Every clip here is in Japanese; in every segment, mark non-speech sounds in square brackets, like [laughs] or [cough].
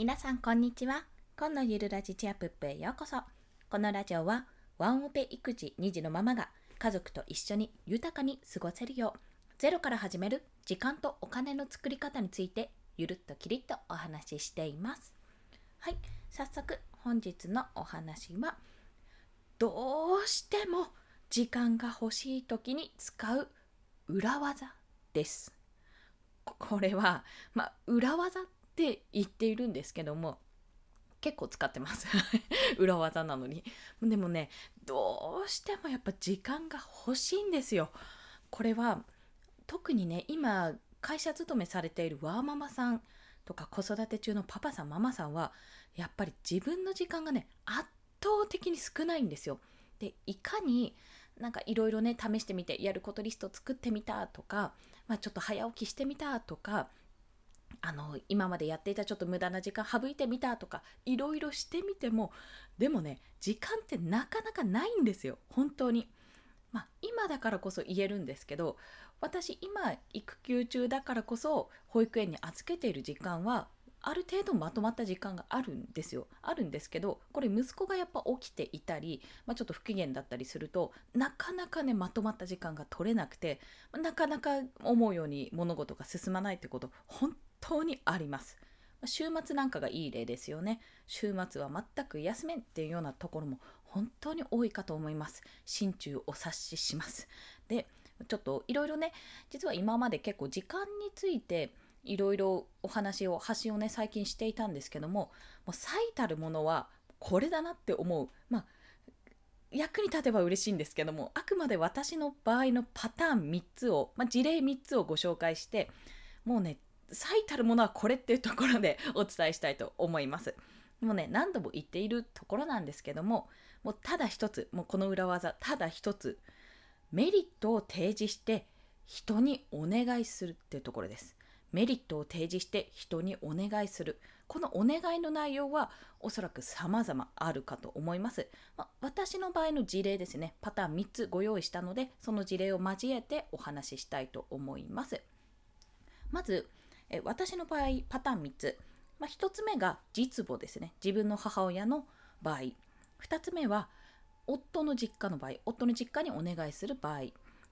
皆さんこんにちは。今のゆるラジチアプップへようこそ。このラジオはワンオペ育児2児のママが家族と一緒に豊かに過ごせるようゼロから始める時間とお金の作り方についてゆるっときりっとお話ししています。はい早速本日のお話はどうしても時間が欲しい時に使う裏技です。これは、まあ、裏技っって言っているんですけども結構使ってます。[laughs] 裏技なのに。でもねどうしてもやっぱ時間が欲しいんですよ。これは特にね今会社勤めされているワーママさんとか子育て中のパパさんママさんはやっぱり自分の時間がね圧倒的に少ないんですよ。でいかになんかいろいろね試してみてやることリスト作ってみたとか、まあ、ちょっと早起きしてみたとかあの今までやっていたちょっと無駄な時間省いてみたとかいろいろしてみてもでもね時間ってなかなかないんですよ本当に。まあ、今だからこそ言えるんですけど私今育休中だからこそ保育園に預けている時間はある程度まとまった時間があるんですよあるんですけどこれ息子がやっぱ起きていたり、まあ、ちょっと不機嫌だったりするとなかなかねまとまった時間が取れなくてなかなか思うように物事が進まないってこと本当にあります。週末なんかがいい例ですよね。週末は全く休めんっていうようなところも本当に多いかと思います。心中お察しします。でちょっといろいろね実は今まで結構時間についていろいろお話を発信をね最近していたんですけどももう最たるものはこれだなって思う。まあ役に立てば嬉しいんですけどもあくまで私の場合のパターン3つを、まあ、事例3つをご紹介してもうね最たるものはこれっていうところでお伝えしたいと思います。もうね何度も言っているところなんですけどももうただ一つもうこの裏技ただ一つメリットを提示して人にお願いするっていうところです。メリットを提示して人にお願いする。このお願いの内容はおそらく様々あるかと思います。まあ、私の場合の事例ですね、パターン3つご用意したので、その事例を交えてお話ししたいと思います。まず、え私の場合、パターン3つ。まあ、1つ目が実母ですね。自分の母親の場合。2つ目は夫の実家の場合、夫の実家にお願いする場合。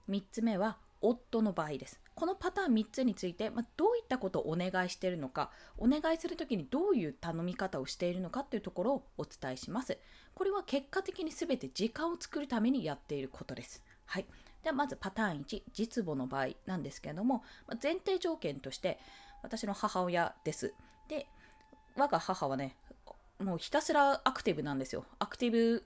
3つ目は夫の場合です。このパターン3つについて、まあ、どういったことをお願いしているのか、お願いする時にどういう頼み方をしているのかというところをお伝えします。これは結果的に全て時間を作るためにやっていることです。はい。ではまずパターン1、実母の場合なんですけれども、ま前提条件として私の母親です。で、我が母はね、もうひたすらアクティブなんですよ。アクティブ、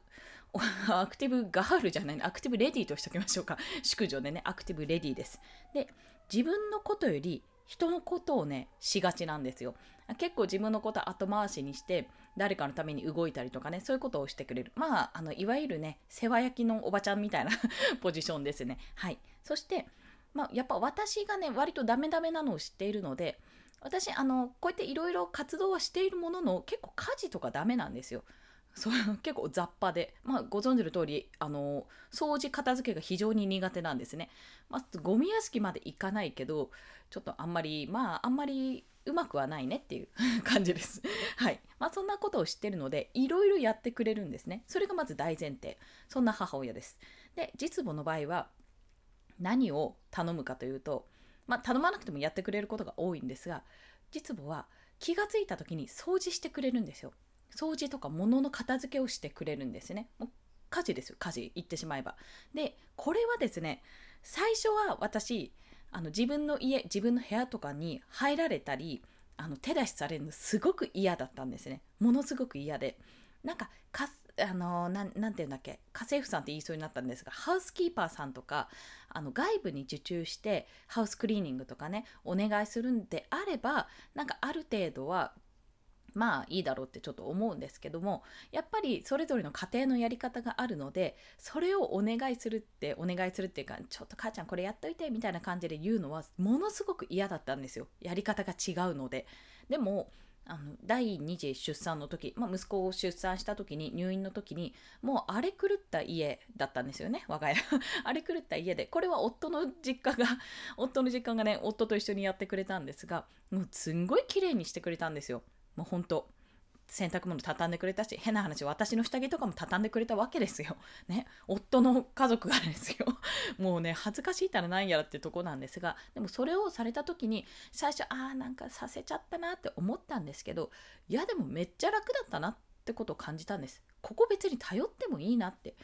[laughs] アクティブガールじゃないアクティブレディーとしておきましょうか。[laughs] 宿女でね、アクティブレディーです。で、自分のことより人のことをね、しがちなんですよ。結構自分のこと後回しにして、誰かのために動いたりとかね、そういうことをしてくれる。まあ、あの、いわゆるね、世話焼きのおばちゃんみたいな [laughs] ポジションですね。はい。そして、まあ、やっぱ私がね、割とダメダメなのを知っているので、私あのこうやっていろいろ活動はしているものの結構家事とかダメなんですよ。そう結構雑把で、まあ、ご存知の通りあの掃除片付けが非常に苦手なんですね。まあ、ゴミ屋敷まで行かないけどちょっとあんまりまああんまりうまくはないねっていう [laughs] 感じです。はい。まあそんなことを知ってるのでいろいろやってくれるんですね。それがまず大前提。そんな母親です。で実母の場合は何を頼むかというとまあ、頼まなくてもやってくれることが多いんですが実母は気がついた時に掃除してくれるんですよ。掃除とか物の片付けをしてくれるんですね。もう家事ですよ。家事言ってしまえば。でこれはですね最初は私あの自分の家自分の部屋とかに入られたりあの手出しされるのすごく嫌だったんですね。ものすごく嫌で。なんかかあのななんていうんだっけ？家政婦さんって言いそうになったんですがハウスキーパーさんとかあの外部に受注してハウスクリーニングとかねお願いするんであればなんかある程度はまあいいだろうってちょっと思うんですけどもやっぱりそれぞれの家庭のやり方があるのでそれをお願いするってお願いするっていうかちょっと母ちゃんこれやっといてみたいな感じで言うのはものすごく嫌だったんですよ。やり方が違うので。でもあの第2次出産の時、まあ、息子を出産した時に入院の時にもう荒れ狂った家だったんですよね我が家。[laughs] 荒れ狂った家で。これは夫の実家が [laughs] 夫の実家がね夫と一緒にやってくれたんですがもうすんごい綺麗にしてくれたんですよ。もう本当。洗濯物畳んでくれたし変な話私の下着とかも畳んでくれたわけですよ。[laughs] ね夫の家族がですよ [laughs] もうね恥ずかしいたらないやらってとこなんですがでもそれをされた時に最初ああなんかさせちゃったなって思ったんですけどいやでもめっちゃ楽だったなってことを感じたんです。ここ別に頼ってもいいなって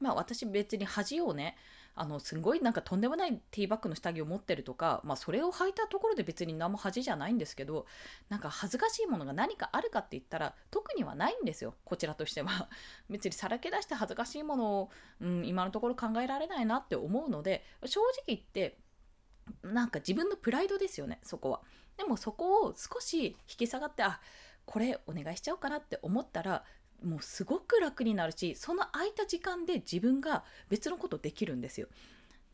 まあ私別に恥をねあのすごいなんかとんでもないティーバッグの下着を持ってるとか、まあ、それを履いたところで別に何も恥じゃないんですけどなんか恥ずかしいものが何かあるかって言ったら特にはないんですよこちらとしては。[laughs] 別にさらけ出して恥ずかしいものを、うん、今のところ考えられないなって思うので正直言ってなんか自分のプライドですよねそこは。でもそこを少し引き下がってあこれお願いしちゃおうかなって思ったらもうすごく楽になるしその空いた時間で自分が別のことできるんですよ。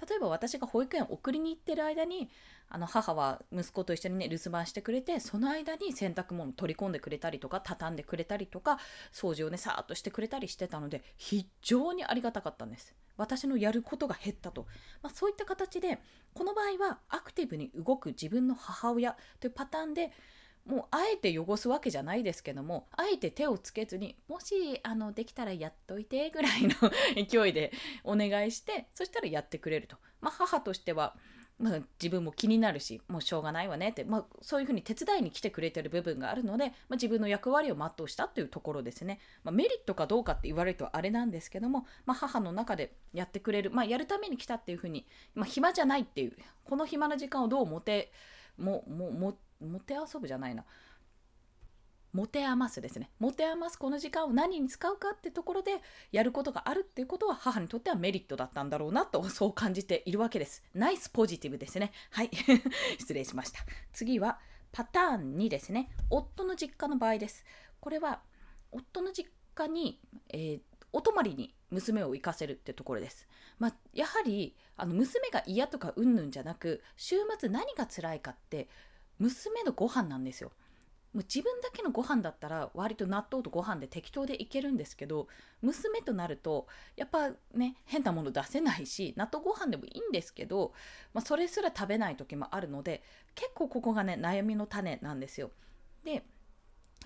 例えば私が保育園送りに行ってる間にあの母は息子と一緒にね留守番してくれてその間に洗濯物取り込んでくれたりとか畳んでくれたりとか掃除をねさーっとしてくれたりしてたので非常にありがたかったんです私のやることが減ったと、まあ、そういった形でこの場合はアクティブに動く自分の母親というパターンでもうあえて汚すわけじゃないですけどもあえて手をつけずにもしあのできたらやっといてぐらいの勢いでお願いしてそしたらやってくれると、まあ、母としては、まあ、自分も気になるしもうしょうがないわねって、まあ、そういうふうに手伝いに来てくれてる部分があるので、まあ、自分の役割を全うしたというところですね、まメリットかどうかって言われるとあれなんですけども、ま母の中でやってくれる、まやるために来たっていうふうに、ま暇じゃないっていうこの暇な時間をどう持てももももて遊ぶじゃないな。持て余すですね。持て余すこの時間を何に使うかってところでやることがあるっていうことは母にとってはメリットだったんだろうなと [laughs] そう感じているわけです。ナイスポジティブですね。はい。[laughs] 失礼しました。次はパターン2ですね。夫の実家の場合です。これは夫の実家に、えー、お泊まりに娘を行かせるってところです。まあ、やはりあの娘が嫌とかうんぬんじゃなく週末何が辛いかって娘のご飯なんですよ。もう自分だけのご飯だったら割と納豆とご飯で適当でいけるんですけど娘となるとやっぱね変なもの出せないし納豆ご飯でもいいんですけど、まあ、それすら食べない時もあるので結構ここがね悩みの種なんですよ。で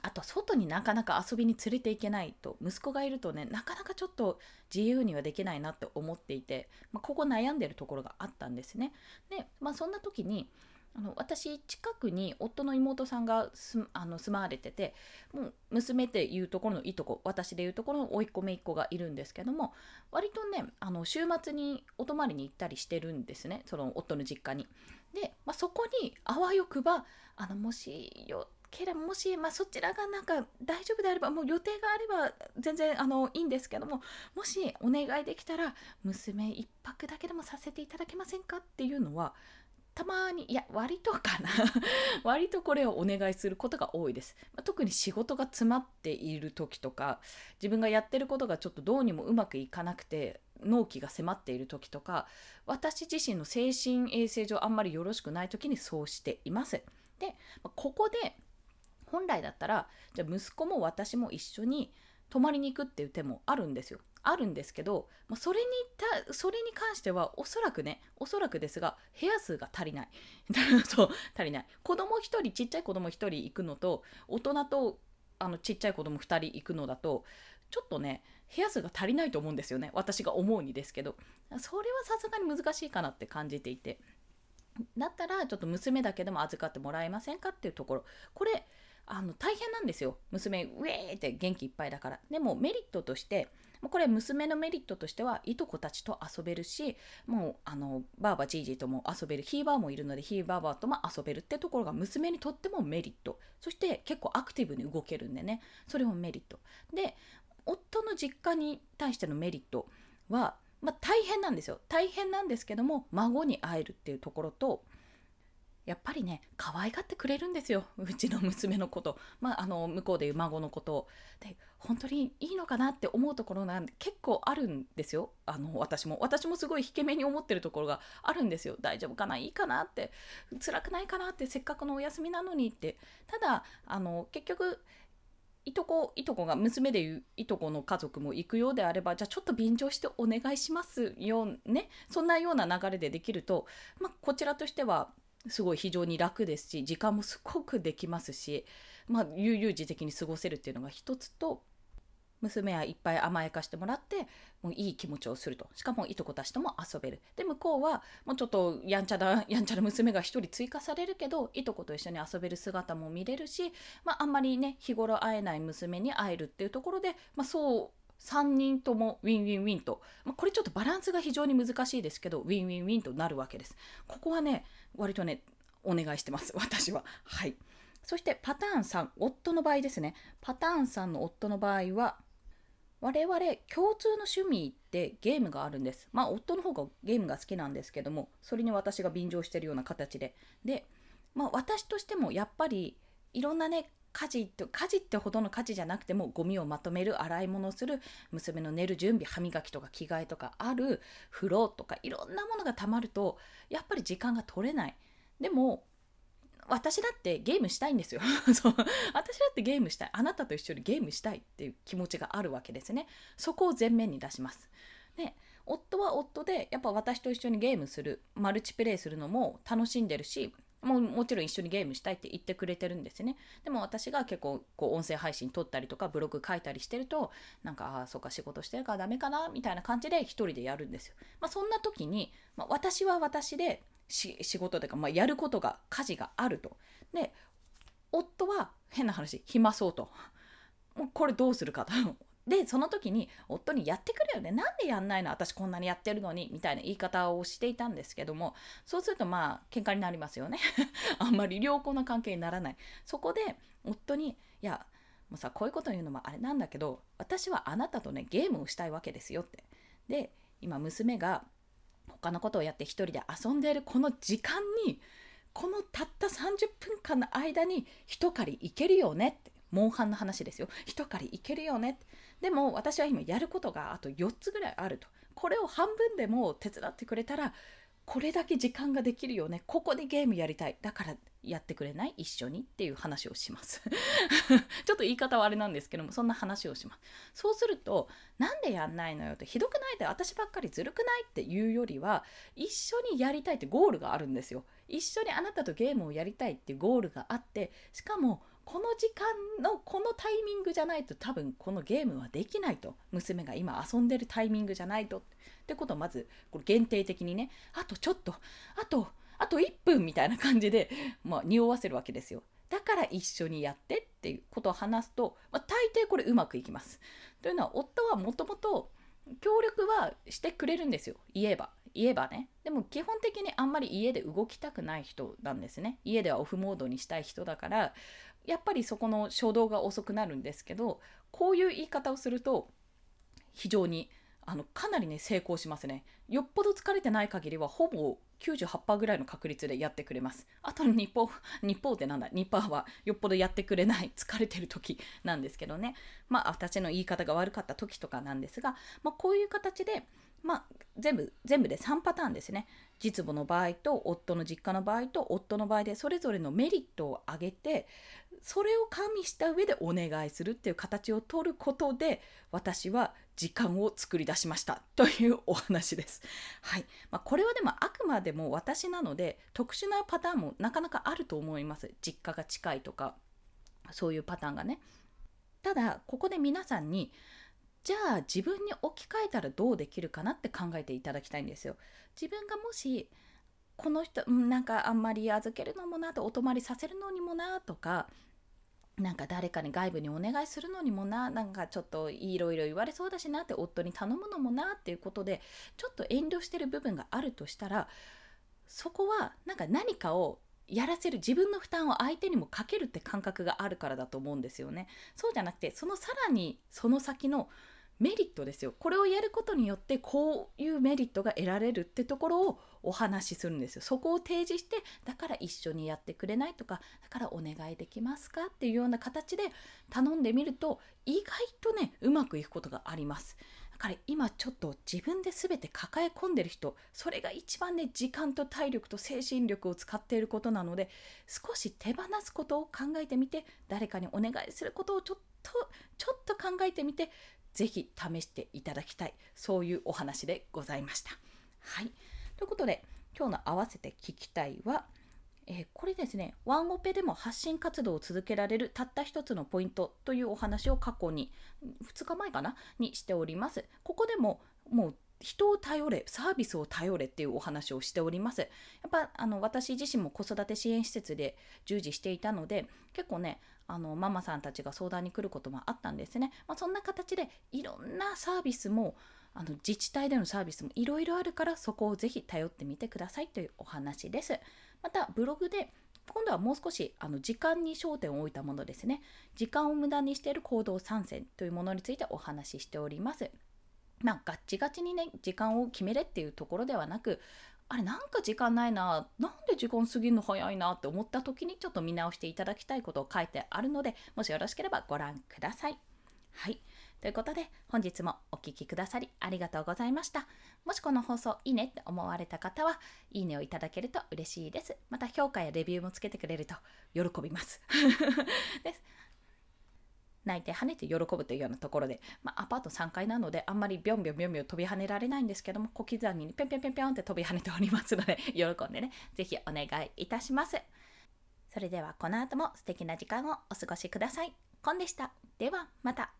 あと外になかなか遊びに連れていけないと息子がいるとねなかなかちょっと自由にはできないなって思っていて、まあ、ここ悩んでるところがあったんですね。で、まあ、そんな時にあの私近くに夫の妹さんがすあの住まわれててもう娘っていうところのいいとこ私でいうところの甥っ子姪っ子がいるんですけども割とねあの週末にお泊まりに行ったりしてるんですねその夫の実家に。で、まあ、そこにあわよくばあのもしよければもし、まあ、そちらがなんか大丈夫であればもう予定があれば全然あのいいんですけどももしお願いできたら娘1泊だけでもさせていただけませんかっていうのはたまにいや割とかな。[laughs] 割とこれをお願いすることが多いです、まあ、特に仕事が詰まっている時とか自分がやってることがちょっとどうにもうまくいかなくて納期が迫っている時とか私自身の精神衛生上あんまりよろしくない時にそうしています。でここで本来だったらじゃあ息子も私も一緒に泊まりに行くっていう手もあるんですよ。あるんですけど、まあ、それにたそれに関してはおそらくねおそらくですが部屋数が足りない。[laughs] そう足りない。子供1人ちっちゃい子供1人行くのと大人とあのちっちゃい子供2人行くのだとちょっとね部屋数が足りないと思うんですよね。私が思うにですけど。それはさすがに難しいかなって感じていて。だったらちょっと娘だけでも預かってもらえませんかっていうところ。これあの大変なんですよ。娘ウェーって元気いっぱいだから。でもメリットとしてこれ娘のメリットとしてはいとこたちと遊べるしもうあのばあばじいじとも遊べるひいばあもいるのでひいばあばとも遊べるってところが娘にとってもメリット。そして結構アクティブに動けるんでね。それもメリット。で夫の実家に対してのメリットは、まあ、大変なんですよ。大変なんですけども孫に会えるっていうところとやっぱりね可愛がってくれるんですよ。[laughs] うちの娘のこと、まあ、あの向こうでいう孫のこと。をで本当にいいのかなって思うところなんで結構あるんですよ。あの私も。私もすごい引け目に思ってるところがあるんですよ。大丈夫かな？いいかなって。辛くないかなってせっかくのお休みなのにって。ただあの結局いとこいとこが娘でいういとこの家族も行くようであればじゃあちょっと便乗してお願いしますよね。そんなような流れでできると、まあ、こちらとしてはすごい非常に楽ですし時間もすごくできますしまあ、悠々自適に過ごせるっていうのが一つと娘はいっぱい甘やかしてもらってもういい気持ちをすると。しかもいとこたちとも遊べる。で向こうはもうちょっとやんちゃなやんちゃな娘が1人追加されるけどいとこと一緒に遊べる姿も見れるし、まあ、あんまりね日頃会えない娘に会えるっていうところで、まあ、そう3人ともウィンウィンウィンと、まあ、これちょっとバランスが非常に難しいですけどウィンウィンウィンとなるわけです。ここはね割とねお願いしてます。[laughs] 私は。はい。そしてパターン3夫の場合ですね。パターン3の夫の場合は我々共通の趣味ってゲームがあるんです。まあ夫の方がゲームが好きなんですけどもそれに私が便乗してるような形で。で、まあ私としてもやっぱりいろんなね家事って家事ってほどの家事じゃなくてもゴミをまとめる洗い物をする娘の寝る準備歯磨きとか着替えとかある風呂とかいろんなものがたまるとやっぱり時間が取れない。でも私だってゲームしたいんですよ。[laughs] そう。私だってゲームしたい。あなたと一緒にゲームしたいっていう気持ちがあるわけですね。そこを前面に出します。で夫は夫でやっぱ私と一緒にゲームするマルチプレイするのも楽しんでるしももちろん一緒にゲームしたいって言ってくれてるんですねでも私が結構こう音声配信撮ったりとかブログ書いたりしてるとなんかああそうか仕事してるからダメかなみたいな感じで一人でやるんですよ、まあ、そんな時に、まあ、私は私で仕事というか、まあ、やることが家事があると。で夫は変な話暇そうと。もうこれどうするかと。でその時に夫に「やってくれよね。なんでやんないの？私こんなにやってるのに」みたいな言い方をしていたんですけどもそうするとまあ喧嘩になりますよね。[laughs] あんまり良好な関係にならない。そこで夫に「いやもうさこういうこと言うのもあれなんだけど私はあなたとねゲームをしたいわけですよ」って。で今娘が他のことをやって一人で遊んでいるこの時間にこのたった30分間の間に一狩り行けるよねって。モンハンの話ですよ。一狩り行けるよねって。でも私は今やることがあと4つぐらいあると。これを半分でも手伝ってくれたらこれだけ時間ができるよね。ここでゲームやりたい。だからやってくれない？一緒にっていう話をします。[laughs] ちょっと言い方はあれなんですけどもそんな話をします。そうするとなんでやんないのよってひどくないって私ばっかりずるくないっていうよりは一緒にやりたいってゴールがあるんですよ。一緒にあなたとゲームをやりたいっていうゴールがあってしかもこの時間のこのタイミングじゃないと多分このゲームはできないと。娘が今遊んでるタイミングじゃないと。ってことをまずこれ限定的にね。あとちょっと。あとあと1分みたいな感じで、まあ、匂わせるわけですよ。だから一緒にやってっていうことを話すと、まあ、大抵これうまくいきます。というのは夫はもともと協力はしてくれるんですよ。言えば言えばね。でも基本的にあんまり家で動きたくない人なんですね。家ではオフモードにしたい人だからやっぱりそこの初動が遅くなるんですけどこういう言い方をすると非常にあのかなりね成功しますね。よっぽど疲れてない限りはほぼ98%ぐらいの確率でやってくれます。あとの日報 [laughs] 日報ってなんだ？日報はよっぽどやってくれない疲れてる時なんですけどね。まあ私の言い方が悪かった時とかなんですが、まあ、こういう形でまあ、全部全部で3パターンですね。実母の場合と夫の実家の場合と夫の場合でそれぞれのメリットを挙げてそれを加味した上でお願いするっていう形を取ることで私は時間を作り出しましたというお話です。はいまあ、これはでもあくまでも私なので特殊なパターンもなかなかあると思います。実家が近いとかそういうパターンがね。ただここで皆さんにじゃあ自分に置き換えたらどうできるかなって考えていただきたいんですよ。自分がもしこの人、なんかあんまり預けるのもなとお泊まりさせるのにもなとかなんか誰かに外部にお願いするのにもななんかちょっといろいろ言われそうだしなって夫に頼むのもなっていうことでちょっと遠慮してる部分があるとしたらそこはなんか何かをやらせる自分の負担を相手にもかけるって感覚があるからだと思うんですよね。そうじゃなくてそのさらにその先のメリットですよ。これをやることによってこういうメリットが得られるってところをお話しするんですよ。そこを提示してだから一緒にやってくれないとかだからお願いできますかっていうような形で頼んでみると意外とねうまくいくことがあります。だから今ちょっと自分で全て抱え込んでる人それが一番ね時間と体力と精神力を使っていることなので少し手放すことを考えてみて誰かにお願いすることをちょっとちょっと考えてみてぜひ試していただきたいそういうお話でございました。はいということで今日の合わせて聞きたいはえー、これですね、ワンオペでも発信活動を続けられるたった一つのポイントというお話を過去に、2日前かな？にしております。ここでももう人を頼れ、サービスを頼れっていうお話をしております。やっぱあの私自身も子育て支援施設で従事していたので、結構ね、あのママさんたちが相談に来ることもあったんですね。まあ、そんな形でいろんなサービスもあの自治体でのサービスもいろいろあるからそこをぜひ頼ってみてくださいというお話です。またブログで今度はもう少しあの時間に焦点を置いたものですね。時間を無駄にしている行動参戦というものについてお話ししております。まあ、ガッチガチにね、時間を決めれっていうところではなく、あれなんか時間ないな、なんで時間過ぎるの早いなって思った時にちょっと見直していただきたいことを書いてあるので、もしよろしければご覧ください。はい。ということで、本日もお聴きくださりありがとうございました。もしこの放送いいねって思われた方は、いいねをいただけると嬉しいです。また評価やレビューもつけてくれると喜びます。[laughs] です泣いて跳ねて喜ぶというようなところで、まあ、アパート3階なのであんまりビョンビョンビョンビョン飛び跳ねられないんですけども小刻みにぴょんぴょんぴょんぴょんって飛び跳ねておりますので喜んでね是非お願いいたしますそれではこの後も素敵な時間をお過ごしくださいコンでしたではまた